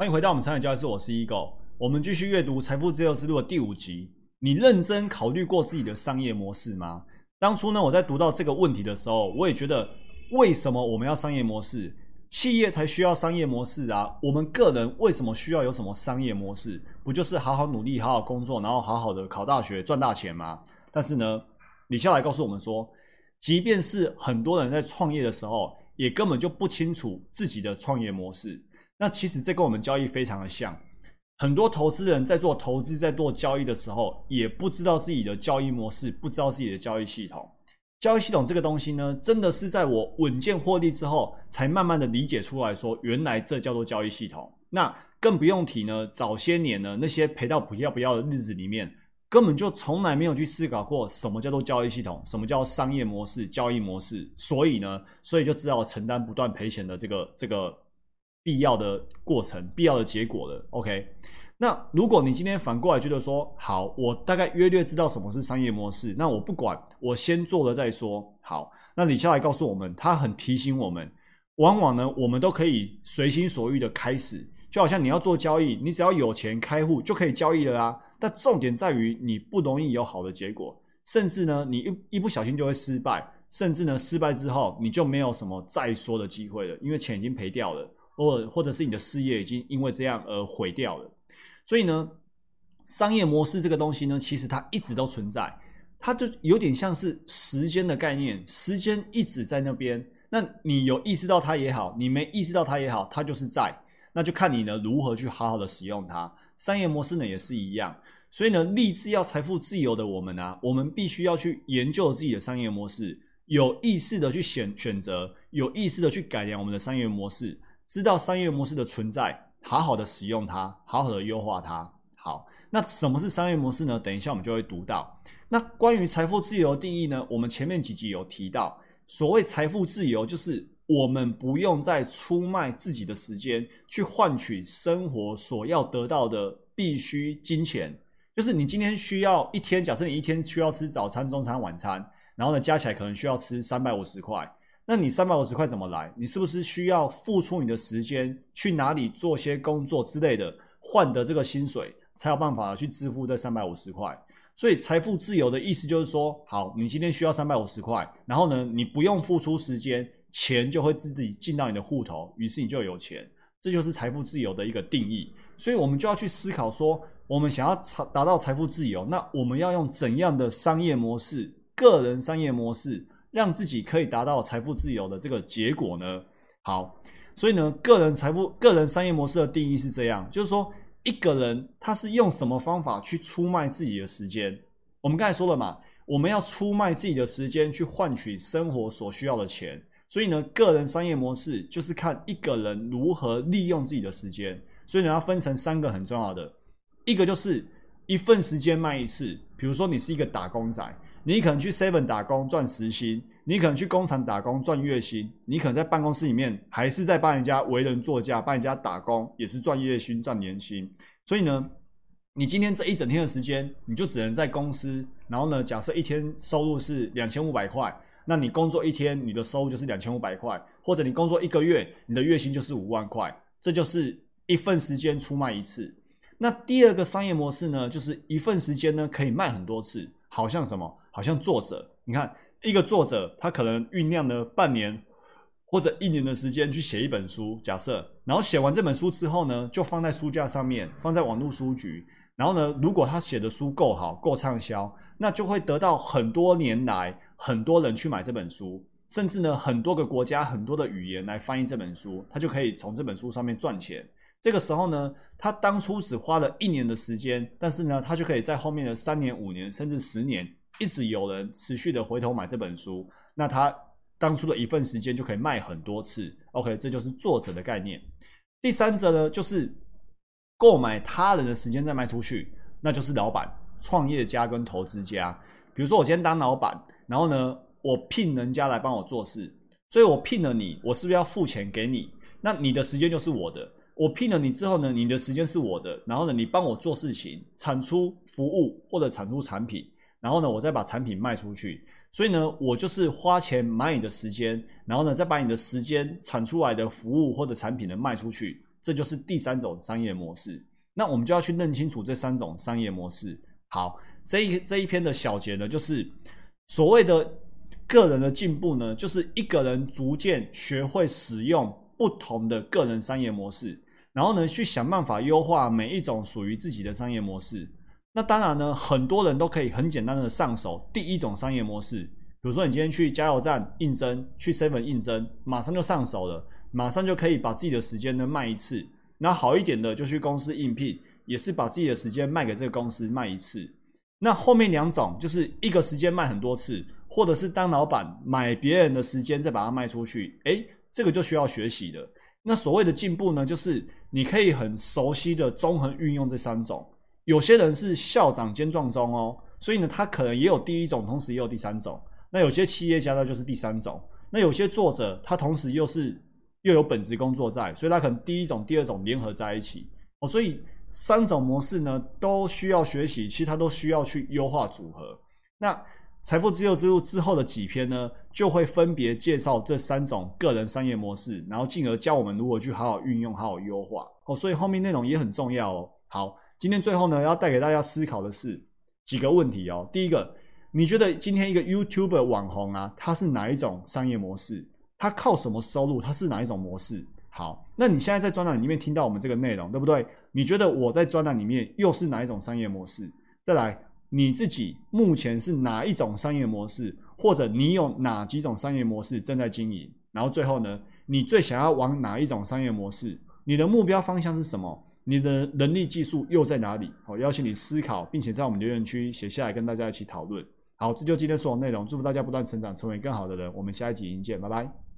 欢迎回到我们产业教室，我是 Ego。我们继续阅读《财富自由之路》的第五集。你认真考虑过自己的商业模式吗？当初呢，我在读到这个问题的时候，我也觉得，为什么我们要商业模式？企业才需要商业模式啊！我们个人为什么需要有什么商业模式？不就是好好努力、好好工作，然后好好的考大学、赚大钱吗？但是呢，李笑来告诉我们说，即便是很多人在创业的时候，也根本就不清楚自己的创业模式。那其实这跟我们交易非常的像，很多投资人在做投资、在做交易的时候，也不知道自己的交易模式，不知道自己的交易系统。交易系统这个东西呢，真的是在我稳健获利之后，才慢慢的理解出来说，原来这叫做交易系统。那更不用提呢，早些年呢，那些赔到不要不要的日子里面，根本就从来没有去思考过什么叫做交易系统，什么叫商业模式、交易模式。所以呢，所以就只好承担不断赔钱的这个这个。必要的过程，必要的结果了。OK，那如果你今天反过来觉得说，好，我大概约略知道什么是商业模式，那我不管，我先做了再说。好，那你下来告诉我们，他很提醒我们，往往呢，我们都可以随心所欲的开始，就好像你要做交易，你只要有钱开户就可以交易了啊。但重点在于你不容易有好的结果，甚至呢，你一一不小心就会失败，甚至呢，失败之后你就没有什么再说的机会了，因为钱已经赔掉了。或或者是你的事业已经因为这样而毁掉了，所以呢，商业模式这个东西呢，其实它一直都存在，它就有点像是时间的概念，时间一直在那边。那你有意识到它也好，你没意识到它也好，它就是在，那就看你呢如何去好好的使用它。商业模式呢也是一样，所以呢，立志要财富自由的我们呢，我们必须要去研究自己的商业模式，有意识的去选选择，有意识的去改良我们的商业模式。知道商业模式的存在，好好的使用它，好好的优化它。好，那什么是商业模式呢？等一下我们就会读到。那关于财富自由的定义呢？我们前面几集有提到，所谓财富自由，就是我们不用再出卖自己的时间去换取生活所要得到的必须金钱。就是你今天需要一天，假设你一天需要吃早餐、中餐、晚餐，然后呢加起来可能需要吃三百五十块。那你三百五十块怎么来？你是不是需要付出你的时间去哪里做些工作之类的，换得这个薪水，才有办法去支付这三百五十块？所以财富自由的意思就是说，好，你今天需要三百五十块，然后呢，你不用付出时间，钱就会自己进到你的户头，于是你就有钱，这就是财富自由的一个定义。所以我们就要去思考说，我们想要达到财富自由，那我们要用怎样的商业模式，个人商业模式？让自己可以达到财富自由的这个结果呢？好，所以呢，个人财富、个人商业模式的定义是这样，就是说，一个人他是用什么方法去出卖自己的时间？我们刚才说了嘛，我们要出卖自己的时间去换取生活所需要的钱。所以呢，个人商业模式就是看一个人如何利用自己的时间。所以呢，要分成三个很重要的，一个就是一份时间卖一次。比如说，你是一个打工仔。你可能去 Seven 打工赚时薪，你可能去工厂打工赚月薪，你可能在办公室里面还是在帮人家为人作嫁，帮人家打工也是赚月薪赚年薪。所以呢，你今天这一整天的时间，你就只能在公司。然后呢，假设一天收入是两千五百块，那你工作一天，你的收入就是两千五百块，或者你工作一个月，你的月薪就是五万块。这就是一份时间出卖一次。那第二个商业模式呢，就是一份时间呢可以卖很多次，好像什么？好像作者，你看一个作者，他可能酝酿了半年或者一年的时间去写一本书，假设，然后写完这本书之后呢，就放在书架上面，放在网络书局，然后呢，如果他写的书够好、够畅销，那就会得到很多年来很多人去买这本书，甚至呢，很多个国家、很多的语言来翻译这本书，他就可以从这本书上面赚钱。这个时候呢，他当初只花了一年的时间，但是呢，他就可以在后面的三年、五年甚至十年。一直有人持续的回头买这本书，那他当初的一份时间就可以卖很多次。OK，这就是作者的概念。第三者呢，就是购买他人的时间再卖出去，那就是老板、创业家跟投资家。比如说，我今天当老板，然后呢，我聘人家来帮我做事，所以我聘了你，我是不是要付钱给你？那你的时间就是我的。我聘了你之后呢，你的时间是我的，然后呢，你帮我做事情，产出服务或者产出产品。然后呢，我再把产品卖出去，所以呢，我就是花钱买你的时间，然后呢，再把你的时间产出来的服务或者产品呢卖出去，这就是第三种商业模式。那我们就要去认清楚这三种商业模式。好，这一这一篇的小结呢，就是所谓的个人的进步呢，就是一个人逐渐学会使用不同的个人商业模式，然后呢，去想办法优化每一种属于自己的商业模式。那当然呢，很多人都可以很简单的上手第一种商业模式，比如说你今天去加油站应征，去 seven 应征，马上就上手了，马上就可以把自己的时间呢卖一次。那好一点的就去公司应聘，也是把自己的时间卖给这个公司卖一次。那后面两种就是一个时间卖很多次，或者是当老板买别人的时间再把它卖出去。诶，这个就需要学习的。那所谓的进步呢，就是你可以很熟悉的综合运用这三种。有些人是校长兼壮中哦，所以呢，他可能也有第一种，同时也有第三种。那有些企业家呢，就是第三种。那有些作者，他同时又是又有本职工作在，所以他可能第一种、第二种联合在一起哦。所以三种模式呢，都需要学习，其实他都需要去优化组合。那财富自由之路之后的几篇呢，就会分别介绍这三种个人商业模式，然后进而教我们如何去好好运用、好好优化哦。所以后面内容也很重要哦。好。今天最后呢，要带给大家思考的是几个问题哦。第一个，你觉得今天一个 YouTube 网红啊，他是哪一种商业模式？他靠什么收入？他是哪一种模式？好，那你现在在专栏里面听到我们这个内容，对不对？你觉得我在专栏里面又是哪一种商业模式？再来，你自己目前是哪一种商业模式？或者你有哪几种商业模式正在经营？然后最后呢，你最想要往哪一种商业模式？你的目标方向是什么？你的能力技术又在哪里？好，邀请你思考，并且在我们留言区写下来，跟大家一起讨论。好，这就今天所有内容。祝福大家不断成长，成为更好的人。我们下一集再见，拜拜。